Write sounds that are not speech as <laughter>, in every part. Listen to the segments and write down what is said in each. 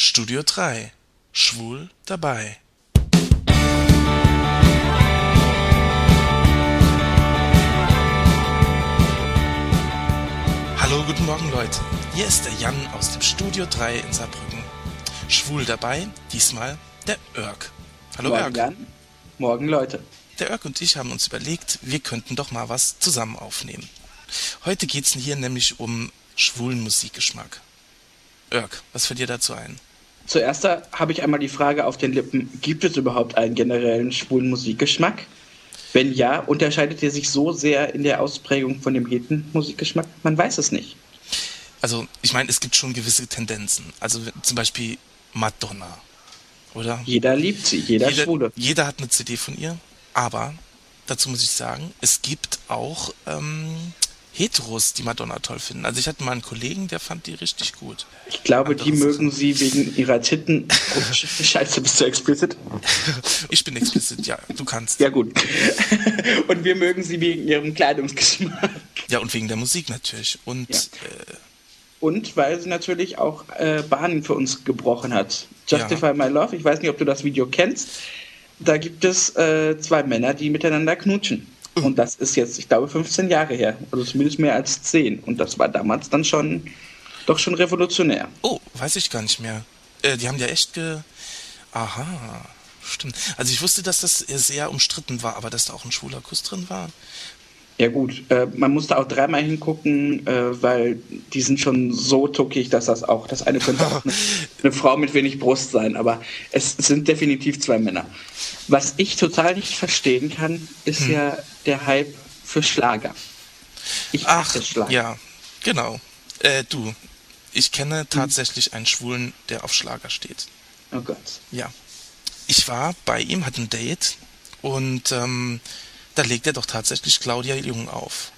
Studio 3. Schwul dabei. Hallo, guten Morgen Leute. Hier ist der Jan aus dem Studio 3 in Saarbrücken. Schwul dabei, diesmal der Örk. Hallo Morgen, Örk. Jan. Morgen, Leute. Der Örk und ich haben uns überlegt, wir könnten doch mal was zusammen aufnehmen. Heute geht's hier nämlich um schwulen Musikgeschmack. Örk, was fällt dir dazu ein? Zuerst habe ich einmal die Frage auf den Lippen, gibt es überhaupt einen generellen schwulen Musikgeschmack? Wenn ja, unterscheidet er sich so sehr in der Ausprägung von dem heten Musikgeschmack? Man weiß es nicht. Also, ich meine, es gibt schon gewisse Tendenzen. Also zum Beispiel Madonna, oder? Jeder liebt sie, jeder, jeder, Schwule. jeder hat eine CD von ihr, aber dazu muss ich sagen, es gibt auch ähm, Heteros, die Madonna toll finden. Also ich hatte mal einen Kollegen, der fand die richtig gut. Ich glaube, die Andere mögen sie wegen ihrer Titten. Oh, <laughs> Sch- Scheiße, bist du explicit? Ich bin explizit, ja, du kannst. Ja, gut. <laughs> Und wir mögen sie wegen ihrem Kleidungsgeschmack. Ja, und wegen der Musik natürlich. Und Ja. äh, Und weil sie natürlich auch äh, Bahnen für uns gebrochen hat. Justify Ja. My Love, ich weiß nicht, ob du das Video kennst. Da gibt es äh, zwei Männer, die miteinander knutschen. Und das ist jetzt, ich glaube, 15 Jahre her. Also zumindest mehr als 10. Und das war damals dann schon, doch schon revolutionär. oh, weiß ich gar nicht mehr. Äh, die haben ja echt ge. Aha, stimmt. Also ich wusste, dass das sehr umstritten war, aber dass da auch ein schwuler Kuss drin war. Ja gut, äh, man musste auch dreimal hingucken, äh, weil die sind schon so tuckig, dass das auch, das eine könnte auch eine, <laughs> eine Frau mit wenig Brust sein, aber es sind definitiv zwei Männer. Was ich total nicht verstehen kann, ist Hm. ja der Hype für Schlager. Ich Ach, Schlager. ja, genau. Äh, du, ich kenne tatsächlich einen Schwulen, der auf Schlager steht. Oh Gott. Ja. Ich war bei ihm, hatte ein Date und ähm, da legt er doch tatsächlich Claudia Jung auf.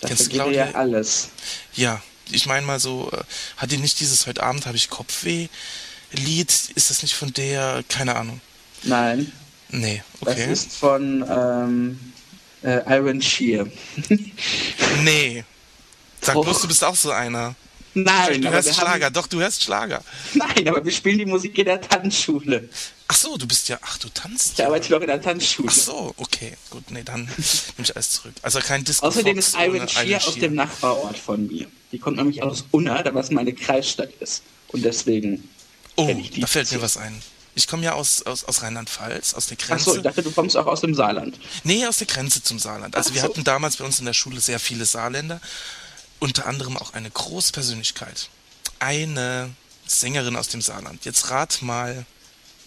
Das Kennst du Claudia? ja alles. Ja, ich meine mal so, äh, hat die nicht dieses heute Abend habe ich Kopfweh Lied? Ist das nicht von der? Keine Ahnung. Nein, Nee, das okay. ist von ähm, äh, Iron Shear. <laughs> Nee. Sag Doch. bloß, du bist auch so einer. Nein, Du hörst Schlager, haben, doch, du hörst Schlager. nein, aber wir spielen die Musik in der Tanzschule. Ach so, du bist ja, ach, du tanzt Ich ja. arbeite doch in der Tanzschule. Ach so, okay, gut, nee, dann <laughs> nehme ich alles zurück. Also kein Disco Außerdem Fox ist Iron Shear aus dem Nachbarort von mir. Die kommt nämlich aus Unna, da was meine Kreisstadt ist. Und deswegen. Oh, da fällt mir was ein. Ich komme ja aus, aus, aus Rheinland-Pfalz, aus der Achso, Grenze. ich dachte, du kommst auch aus dem Saarland. Nee, aus der Grenze zum Saarland. Also Ach wir so. hatten damals bei uns in der Schule sehr viele Saarländer. Unter anderem auch eine große Persönlichkeit. Eine Sängerin aus dem Saarland. Jetzt rat mal.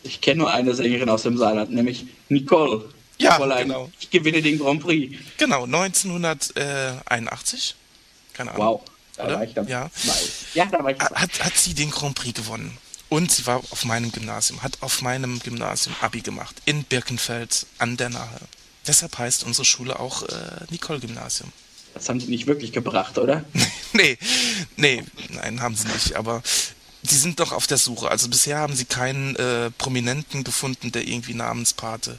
Ich kenne nur eine Sängerin aus dem Saarland, nämlich Nicole. Ja, Fräulein, genau. Ich gewinne den Grand Prix. Genau, 1981. Keine Ahnung. Wow. Da Oder? war ich dann. Ja. Ja, da war ich. Ha- Hat, hat sie den Grand Prix gewonnen. Und sie war auf meinem Gymnasium, hat auf meinem Gymnasium Abi gemacht. In Birkenfeld an der Nahe. Deshalb heißt unsere Schule auch äh, Nicole-Gymnasium. Das haben sie nicht wirklich gebracht, oder? <laughs> nee, nee, nein, haben sie nicht. Aber sie sind doch auf der Suche. Also bisher haben sie keinen äh, Prominenten gefunden, der irgendwie Namenspate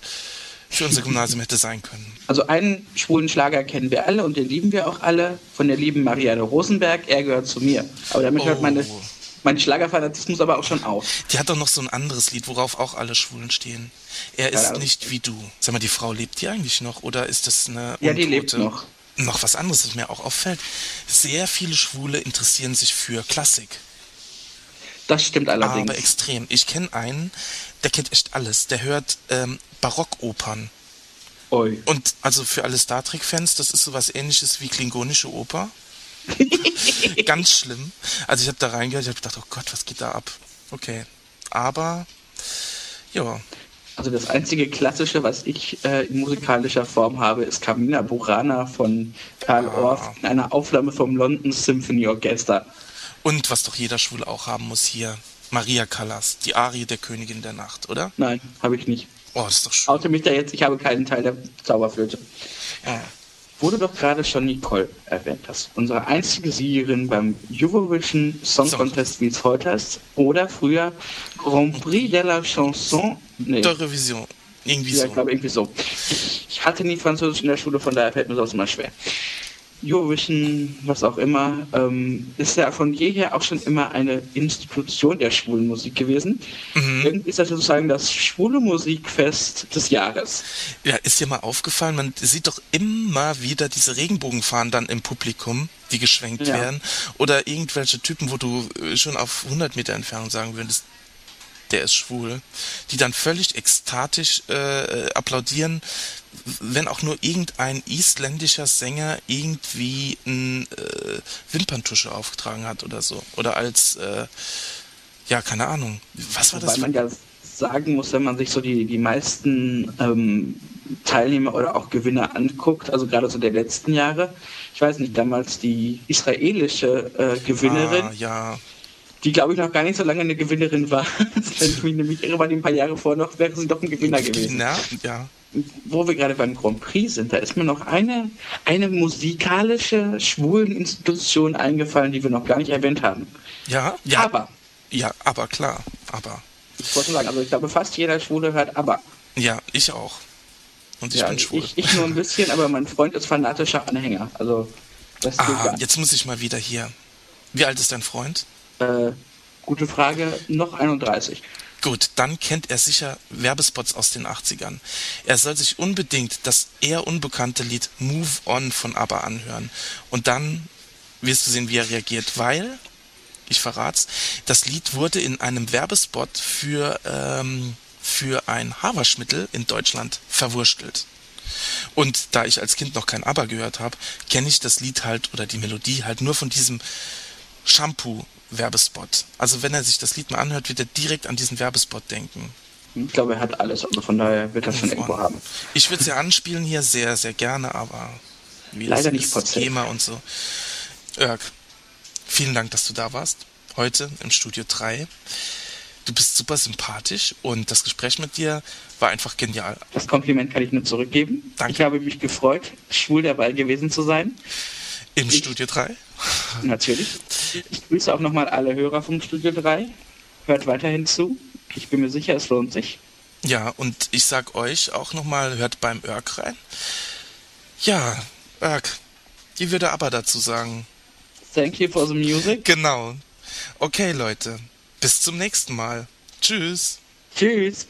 für unser Gymnasium hätte sein können. Also einen schwulen Schlager kennen wir alle und den lieben wir auch alle. Von der lieben Marianne Rosenberg. Er gehört zu mir. Aber damit hört Oh. meine, mein Schlagerfanatismus aber auch schon auf. Die hat doch noch so ein anderes Lied, worauf auch alle Schwulen stehen. Er ist Ahnung. nicht wie du. Sag mal, die Frau lebt die eigentlich noch oder ist das eine Ja, die lebt noch. Noch was anderes, das mir auch auffällt. Sehr viele Schwule interessieren sich für Klassik. Das stimmt allerdings. Aber extrem. Ich kenne einen, der kennt echt alles. Der hört ähm, Barockopern. Ui. Und also für alle Star Trek-Fans, das ist sowas ähnliches wie klingonische Oper. <laughs> Ganz schlimm. Also ich habe da reingehört, ich habe gedacht, oh Gott, was geht da ab? Okay. Aber, ja. Also das einzige Klassische, was ich äh, in musikalischer Form habe, ist Carmina Burana von Karl Ah. Orff in einer Aufnahme vom London Symphony Orchester. Und was doch jeder Schwule auch haben muss hier, Maria Callas, die Arie der Königin der Nacht, oder? Nein, habe ich nicht. Oh, das ist doch schön. Oute mich da jetzt, ich habe keinen Teil der Zauberflöte. Ja. Du doch gerade schon Nicole erwähnt hast. Unsere einzige Siegerin beim Eurovision Song Contest, wie es heute heißt. Oder früher Grand Prix de la Chanson. Nee, Der Revision. Irgendwie ja, so. ich glaube irgendwie so. Ich hatte nie Französisch in der Schule, von daher fällt mir sowas immer schwer. Eurovision, was auch immer, ähm, ist ja von jeher auch schon immer eine Institution der schwulen Musik gewesen. Mhm. Irgendwie ist das sozusagen das schwule Musikfest des Jahres. Ja, ist dir mal aufgefallen, man sieht doch immer wieder diese Regenbogenfahnen dann im Publikum, die geschwenkt ja. werden. Oder irgendwelche Typen, wo du äh, schon auf 100 Meter Entfernung sagen würdest, der ist schwul, die dann völlig ekstatisch äh, applaudieren, wenn auch nur irgendein isländischer Sänger irgendwie ein äh, Wimperntusche aufgetragen hat oder so. Oder als, äh, ja, keine Ahnung. Was war Wobei das? man ja sagen muss, wenn man sich so die, die meisten ähm, Teilnehmer oder auch Gewinner anguckt, also gerade so der letzten Jahre, ich weiß nicht, damals die israelische äh, Gewinnerin. Ah, ja die glaube ich noch gar nicht so lange eine Gewinnerin war. <laughs> Wenn ich mich nämlich irre, war die ein paar Jahre vor noch, wäre sie doch ein Gewinner gewesen. Ja, ja. Wo wir gerade beim Grand Prix sind, da ist mir noch eine, eine musikalische schwulen Institution eingefallen, die wir noch gar nicht erwähnt haben. Ja, ja. Aber. Ja, aber klar, aber. Ich wollte sagen, also ich glaube, fast jeder Schwule hört aber. Ja, ich auch. Und ich ja, bin schwul. Ich, ich nur ein bisschen, aber mein Freund ist fanatischer Anhänger. Also, das ah, jetzt muss ich mal wieder hier. Wie alt ist dein Freund? Äh, gute Frage, noch 31. Gut, dann kennt er sicher Werbespots aus den 80ern. Er soll sich unbedingt das eher unbekannte Lied Move On von ABBA anhören. Und dann wirst du sehen, wie er reagiert, weil, ich verrat's, das Lied wurde in einem Werbespot für, ähm, für ein Haarwaschmittel in Deutschland verwurstelt. Und da ich als Kind noch kein ABBA gehört habe, kenne ich das Lied halt oder die Melodie halt nur von diesem Shampoo Werbespot. Also wenn er sich das Lied mal anhört, wird er direkt an diesen Werbespot denken. Ich glaube, er hat alles, also von daher wird er schon irgendwo haben. Ich würde es ja anspielen hier sehr, sehr gerne, aber wie Leider nicht das Thema und so. Irk, vielen Dank, dass du da warst. Heute im Studio 3. Du bist super sympathisch und das Gespräch mit dir war einfach genial. Das Kompliment kann ich nur zurückgeben. Danke. Ich habe mich gefreut, schwul dabei gewesen zu sein. Im ich, Studio 3? <laughs> Natürlich. Ich grüße auch nochmal alle Hörer vom Studio 3. Hört weiterhin zu. Ich bin mir sicher, es lohnt sich. Ja, und ich sag euch auch nochmal, hört beim Örk rein. Ja, Örk, die würde aber dazu sagen. Thank you for the music. Genau. Okay, Leute. Bis zum nächsten Mal. Tschüss. Tschüss.